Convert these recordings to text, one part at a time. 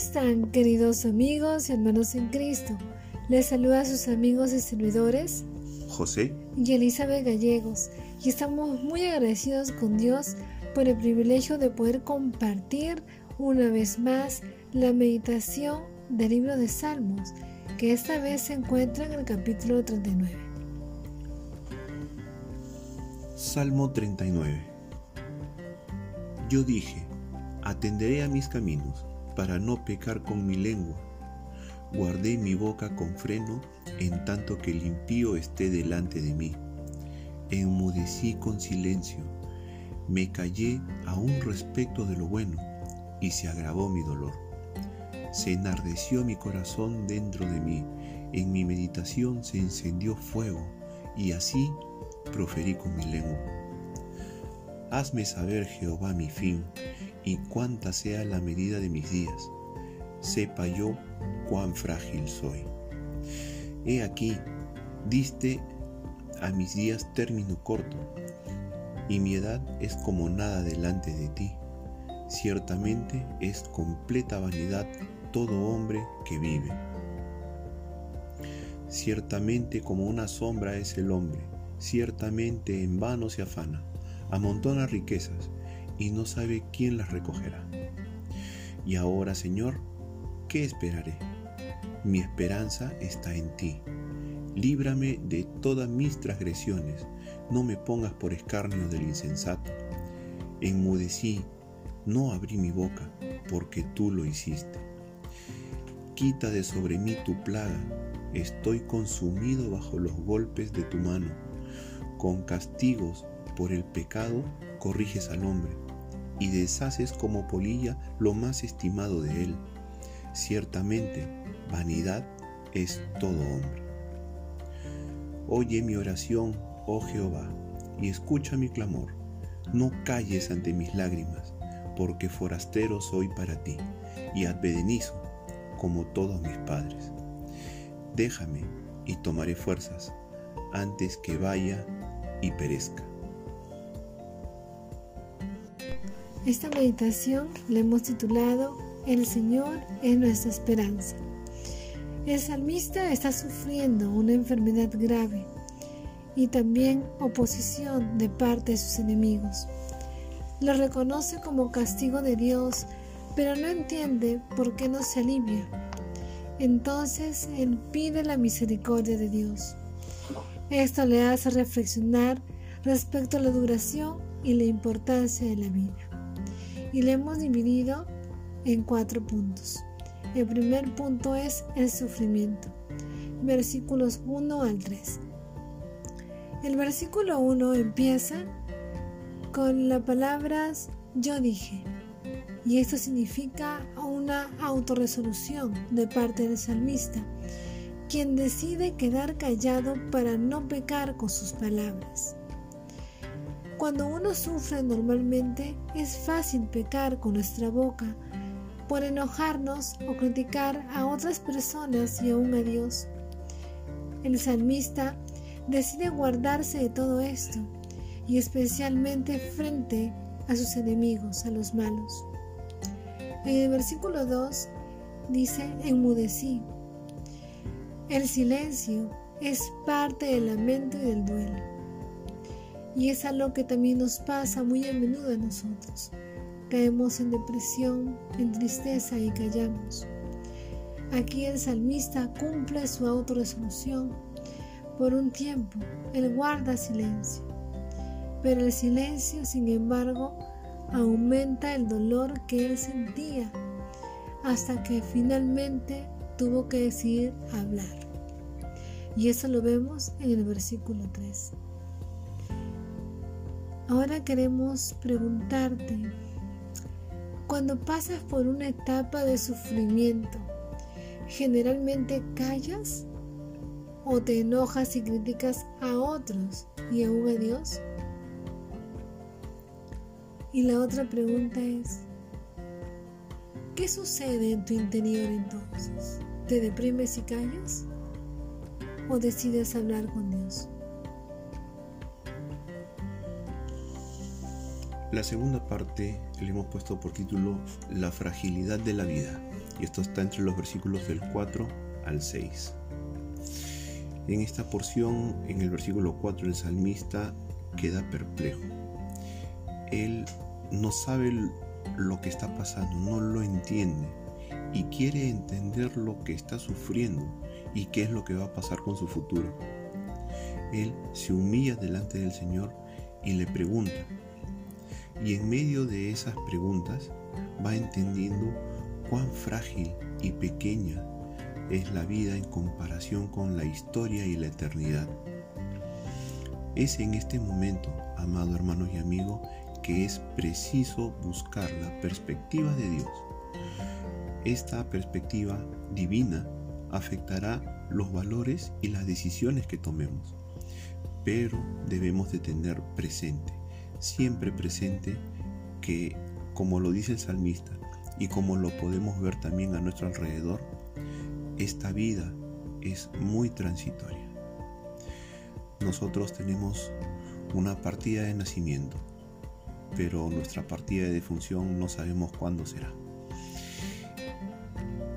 están, queridos amigos y hermanos en Cristo? Les saluda a sus amigos y servidores José y Elizabeth Gallegos y estamos muy agradecidos con Dios por el privilegio de poder compartir una vez más la meditación del libro de Salmos, que esta vez se encuentra en el capítulo 39. Salmo 39 Yo dije, atenderé a mis caminos para no pecar con mi lengua. Guardé mi boca con freno en tanto que el impío esté delante de mí. Enmudecí con silencio, me callé aún respecto de lo bueno y se agravó mi dolor. Se enardeció mi corazón dentro de mí, en mi meditación se encendió fuego y así proferí con mi lengua. Hazme saber, Jehová, mi fin y cuánta sea la medida de mis días. Sepa yo cuán frágil soy. He aquí, diste a mis días término corto, y mi edad es como nada delante de ti. Ciertamente es completa vanidad todo hombre que vive. Ciertamente como una sombra es el hombre, ciertamente en vano se afana, amontona riquezas y no sabe quién las recogerá. Y ahora, Señor, ¿qué esperaré? Mi esperanza está en ti. Líbrame de todas mis transgresiones, no me pongas por escarnio del insensato. Enmudecí, no abrí mi boca, porque tú lo hiciste. Quita de sobre mí tu plaga, estoy consumido bajo los golpes de tu mano. Con castigos por el pecado corriges al hombre y deshaces como polilla lo más estimado de él. Ciertamente, vanidad es todo hombre. Oye mi oración, oh Jehová, y escucha mi clamor. No calles ante mis lágrimas, porque forastero soy para ti, y advenedizo como todos mis padres. Déjame y tomaré fuerzas antes que vaya y perezca. Esta meditación la hemos titulado El Señor es nuestra esperanza. El salmista está sufriendo una enfermedad grave y también oposición de parte de sus enemigos. Lo reconoce como castigo de Dios, pero no entiende por qué no se alivia. Entonces él pide la misericordia de Dios. Esto le hace reflexionar respecto a la duración y la importancia de la vida y le hemos dividido en cuatro puntos. El primer punto es el sufrimiento, versículos 1 al 3. El versículo 1 empieza con las palabras yo dije, y esto significa una autorresolución de parte del salmista, quien decide quedar callado para no pecar con sus palabras. Cuando uno sufre normalmente es fácil pecar con nuestra boca por enojarnos o criticar a otras personas y aún a Dios. El salmista decide guardarse de todo esto y especialmente frente a sus enemigos, a los malos. En el versículo 2 dice, enmudecí. El silencio es parte del lamento y del duelo. Y es algo que también nos pasa muy a menudo a nosotros. Caemos en depresión, en tristeza y callamos. Aquí el salmista cumple su autorresolución. Por un tiempo, él guarda silencio. Pero el silencio, sin embargo, aumenta el dolor que él sentía hasta que finalmente tuvo que decidir hablar. Y eso lo vemos en el versículo 3. Ahora queremos preguntarte, cuando pasas por una etapa de sufrimiento, ¿generalmente callas o te enojas y criticas a otros y aún a Dios? Y la otra pregunta es, ¿qué sucede en tu interior entonces? ¿Te deprimes y callas? ¿O decides hablar con Dios? La segunda parte le hemos puesto por título La fragilidad de la vida y esto está entre los versículos del 4 al 6. En esta porción, en el versículo 4, el salmista queda perplejo. Él no sabe lo que está pasando, no lo entiende y quiere entender lo que está sufriendo y qué es lo que va a pasar con su futuro. Él se humilla delante del Señor y le pregunta. Y en medio de esas preguntas va entendiendo cuán frágil y pequeña es la vida en comparación con la historia y la eternidad. Es en este momento, amado hermanos y amigos, que es preciso buscar la perspectiva de Dios. Esta perspectiva divina afectará los valores y las decisiones que tomemos, pero debemos de tener presente, siempre presente, que como lo dice el salmista y como lo podemos ver también a nuestro alrededor, esta vida es muy transitoria. Nosotros tenemos una partida de nacimiento, pero nuestra partida de defunción no sabemos cuándo será.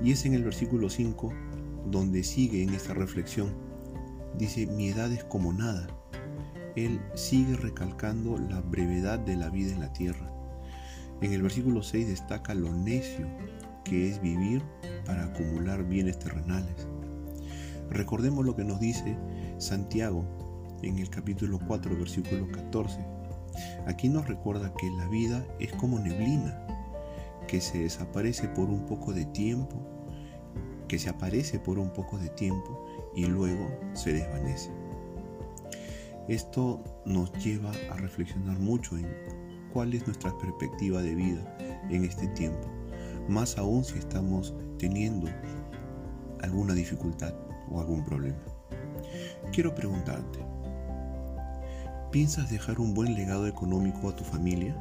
Y es en el versículo 5 donde sigue en esta reflexión. Dice, mi edad es como nada. Él sigue recalcando la brevedad de la vida en la tierra. En el versículo 6 destaca lo necio que es vivir para acumular bienes terrenales. Recordemos lo que nos dice Santiago en el capítulo 4, versículo 14. Aquí nos recuerda que la vida es como neblina, que se desaparece por un poco de tiempo, que se aparece por un poco de tiempo y luego se desvanece. Esto nos lleva a reflexionar mucho en cuál es nuestra perspectiva de vida en este tiempo más aún si estamos teniendo alguna dificultad o algún problema. Quiero preguntarte, ¿piensas dejar un buen legado económico a tu familia?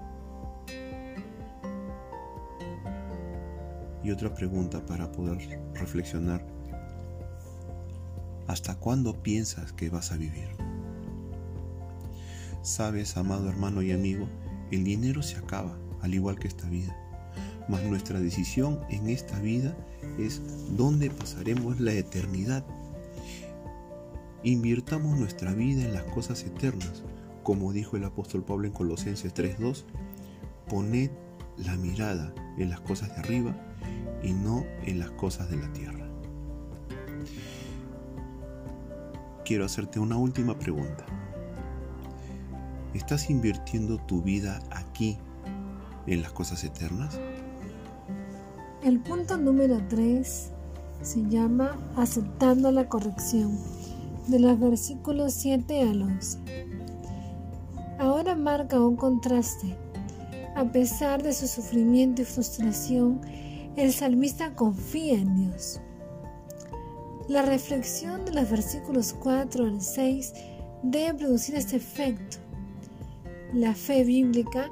Y otra pregunta para poder reflexionar, ¿hasta cuándo piensas que vas a vivir? Sabes, amado hermano y amigo, el dinero se acaba, al igual que esta vida mas nuestra decisión en esta vida es dónde pasaremos la eternidad. Invirtamos nuestra vida en las cosas eternas, como dijo el apóstol Pablo en Colosenses 3:2, poned la mirada en las cosas de arriba y no en las cosas de la tierra. Quiero hacerte una última pregunta. ¿Estás invirtiendo tu vida aquí en las cosas eternas? El punto número 3 se llama aceptando la corrección, de los versículos 7 al 11. Ahora marca un contraste. A pesar de su sufrimiento y frustración, el salmista confía en Dios. La reflexión de los versículos 4 al 6 debe producir este efecto. La fe bíblica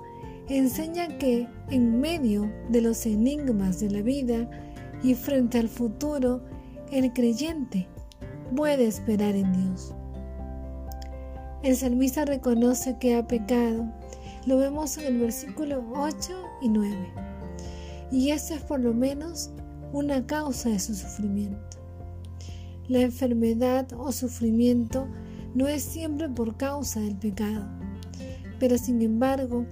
enseña que en medio de los enigmas de la vida y frente al futuro, el creyente puede esperar en Dios. El salmista reconoce que ha pecado. Lo vemos en el versículo 8 y 9. Y esto es por lo menos una causa de su sufrimiento. La enfermedad o sufrimiento no es siempre por causa del pecado, pero sin embargo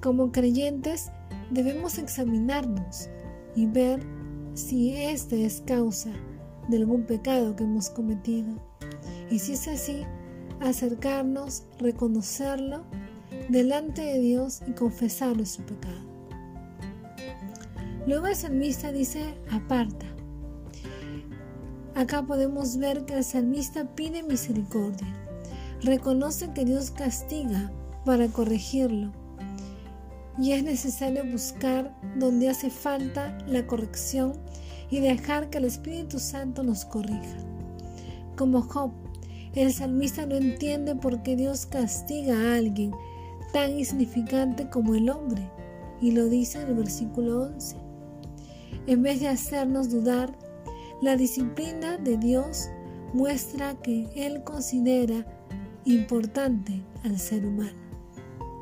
como creyentes debemos examinarnos y ver si este es causa de algún pecado que hemos cometido. Y si es así, acercarnos, reconocerlo delante de Dios y confesar nuestro pecado. Luego el salmista dice, aparta. Acá podemos ver que el salmista pide misericordia. Reconoce que Dios castiga para corregirlo y es necesario buscar donde hace falta la corrección y dejar que el Espíritu Santo nos corrija. Como Job, el salmista no entiende por qué Dios castiga a alguien tan insignificante como el hombre, y lo dice en el versículo 11. En vez de hacernos dudar, la disciplina de Dios muestra que Él considera importante al ser humano,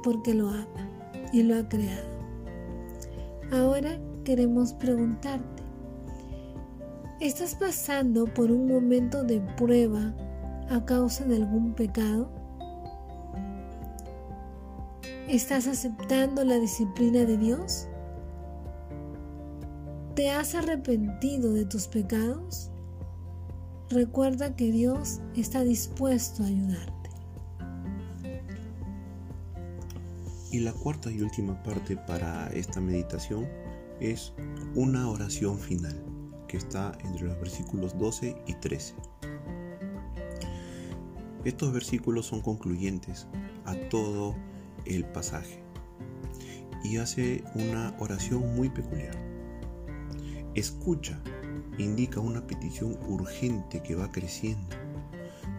porque lo ama y lo ha creado. Ahora queremos preguntarte, ¿estás pasando por un momento de prueba a causa de algún pecado? ¿Estás aceptando la disciplina de Dios? ¿Te has arrepentido de tus pecados? Recuerda que Dios está dispuesto a ayudarte. Y la cuarta y última parte para esta meditación es una oración final que está entre los versículos 12 y 13. Estos versículos son concluyentes a todo el pasaje y hace una oración muy peculiar. Escucha indica una petición urgente que va creciendo.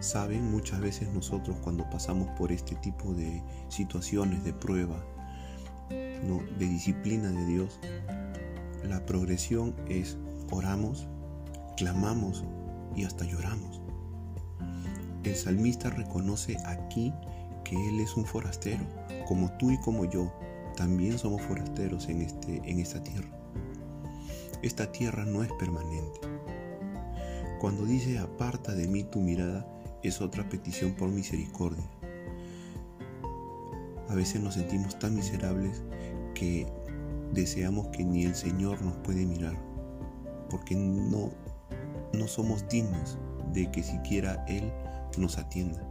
Saben, muchas veces nosotros cuando pasamos por este tipo de situaciones de prueba, ¿no? de disciplina de Dios, la progresión es oramos, clamamos y hasta lloramos. El salmista reconoce aquí que Él es un forastero, como tú y como yo, también somos forasteros en, este, en esta tierra. Esta tierra no es permanente. Cuando dice aparta de mí tu mirada, es otra petición por misericordia. A veces nos sentimos tan miserables que deseamos que ni el Señor nos puede mirar, porque no, no somos dignos de que siquiera Él nos atienda.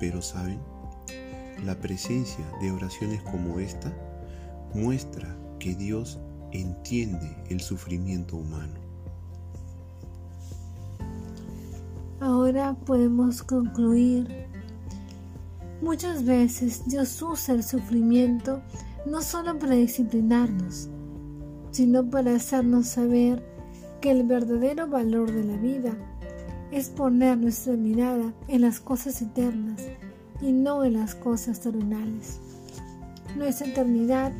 Pero saben, la presencia de oraciones como esta muestra que Dios entiende el sufrimiento humano. Ahora podemos concluir. Muchas veces Dios usa el sufrimiento no solo para disciplinarnos, sino para hacernos saber que el verdadero valor de la vida es poner nuestra mirada en las cosas eternas y no en las cosas terrenales. Nuestra eternidad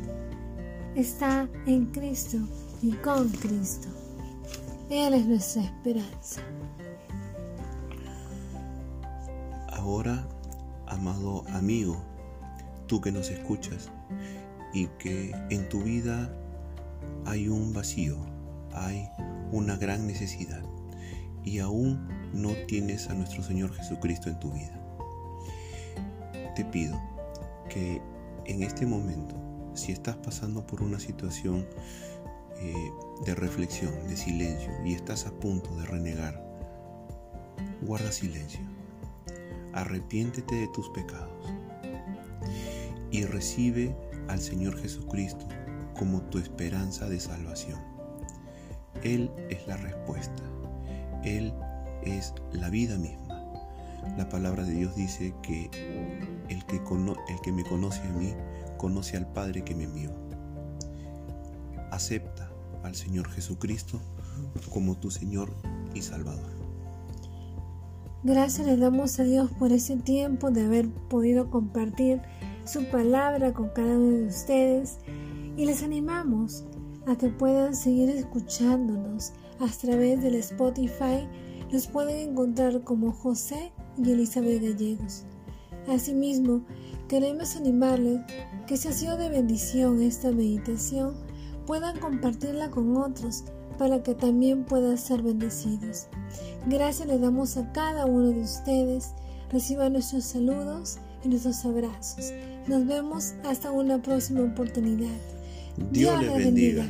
está en Cristo y con Cristo. Él es nuestra esperanza. Ahora, amado amigo, tú que nos escuchas y que en tu vida hay un vacío, hay una gran necesidad y aún no tienes a nuestro Señor Jesucristo en tu vida. Te pido que en este momento si estás pasando por una situación eh, de reflexión, de silencio y estás a punto de renegar, guarda silencio. Arrepiéntete de tus pecados y recibe al Señor Jesucristo como tu esperanza de salvación. Él es la respuesta. Él es la vida misma. La palabra de Dios dice que el que, el que me conoce a mí, conoce al Padre que me envió. Acepta al Señor Jesucristo como tu Señor y Salvador. Gracias le damos a Dios por ese tiempo de haber podido compartir su palabra con cada uno de ustedes y les animamos a que puedan seguir escuchándonos a través del Spotify. Los pueden encontrar como José y Elizabeth Gallegos. Asimismo, queremos animarles que si ha sido de bendición esta meditación, puedan compartirla con otros para que también puedan ser bendecidos. Gracias le damos a cada uno de ustedes. Reciban nuestros saludos y nuestros abrazos. Nos vemos hasta una próxima oportunidad. Dios, les bendiga.